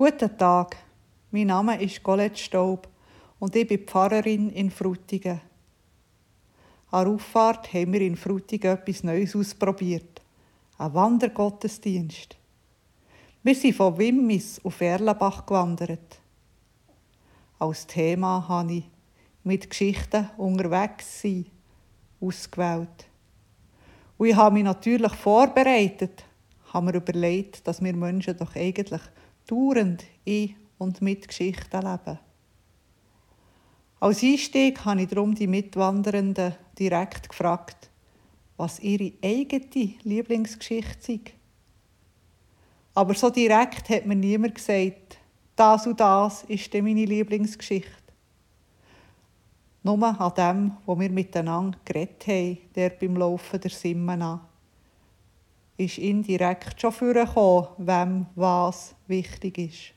Guten Tag, mein Name ist Colette Staub und ich bin Pfarrerin in Frutigen. An der Auffahrt haben wir in Frutigen etwas Neues ausprobiert. Ein Wandergottesdienst. Wir sind von Wimmis auf Erlenbach gewandert. Als Thema habe ich mit Geschichten unterwegs sein ausgewählt. Und ich habe mich natürlich vorbereitet, habe mir überlegt, dass wir Menschen doch eigentlich dauernd in und mit Geschichten leben. Als Einstieg habe ich darum die Mitwandernden direkt gefragt, was ihre eigene Lieblingsgeschichte sei. Aber so direkt hat mir niemand gesagt, das und das ist meine Lieblingsgeschichte. Nur an dem, wo wir miteinander geredet haben, der beim Laufen der Simmen an ist indirekt schon vorgekommen, wem was wichtig ist.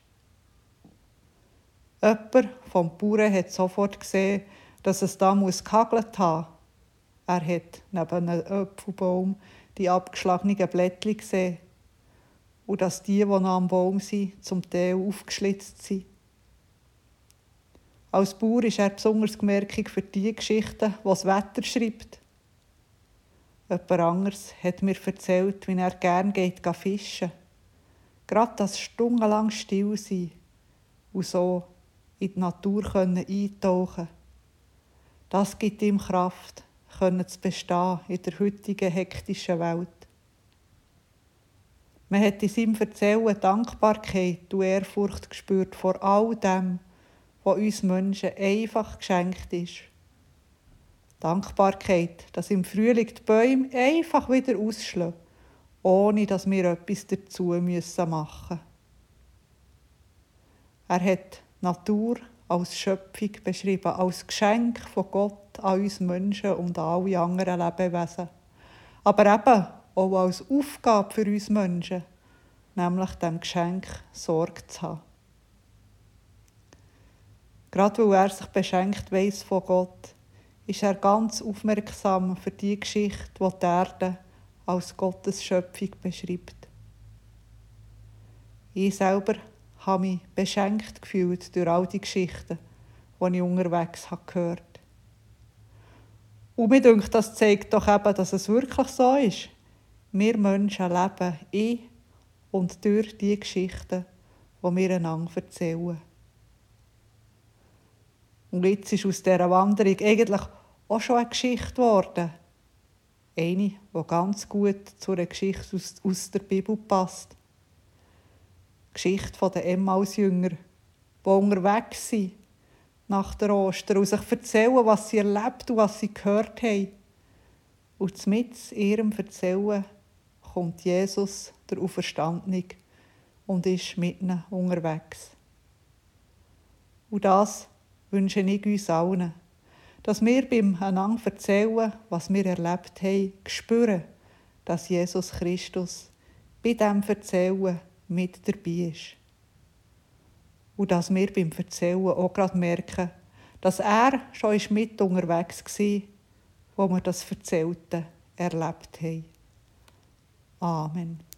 Jemand vom Bauern hat sofort gesehen, dass es da muss gehagelt haben. Er hat neben einem Apfelbaum die abgeschlagenen Blättchen gesehen und dass die, die noch am Baum sind, zum Teil aufgeschlitzt sind. Als Bauer ist er besonders gemerkt für die Geschichten, die das Wetter schreibt. Jemand anderes hat mir erzählt, wie er gern geht fischen. Gerade das stundenlang still sein und so in die Natur eintauchen Das gibt ihm Kraft, können zu bestehen in der heutigen hektischen Welt. Man hat in seinem Erzählen Dankbarkeit und Ehrfurcht gespürt vor all dem, was uns Menschen einfach geschenkt ist. Dankbarkeit, dass im Frühling die Bäume einfach wieder ausschlagen, ohne dass wir etwas dazu machen müssen. Er hat Natur als Schöpfung beschrieben, als Geschenk von Gott an uns Menschen und an alle anderen Lebewesen. Aber eben auch als Aufgabe für uns Menschen, nämlich dem Geschenk Sorge zu haben. Gerade weil er sich beschenkt weiss von Gott, ist er ganz aufmerksam für die Geschichte, die die Erde als Gottes Schöpfung beschreibt. Ich selber habe mich beschenkt gefühlt durch all die Geschichten, die ich unterwegs habe gehört Und mir denkt, das zeigt doch eben, dass es wirklich so ist. Wir Menschen leben in und durch die Geschichten, die wir einander erzählen. Und jetzt ist aus dieser Wanderung eigentlich auch schon eine Geschichte geworden. Eine, die ganz gut zu einer Geschichte aus, aus der Bibel passt. Die Geschichte der Emmaus-Jünger, die unterwegs sind nach der Ostern und sich erzählen, was sie erlebt und was sie gehört haben. Und mit ihrem Erzählen kommt Jesus, der Auferstandene, und ist mit ihnen unterwegs. Und das wünsche ich uns allen dass wir beim einander erzählen, was wir erlebt haben, spüren, dass Jesus Christus bei diesem Erzählen mit dabei ist. Und dass wir beim Erzählen auch gerade merken, dass er schon mit unterwegs war, wo wir das Erzählte erlebt haben. Amen.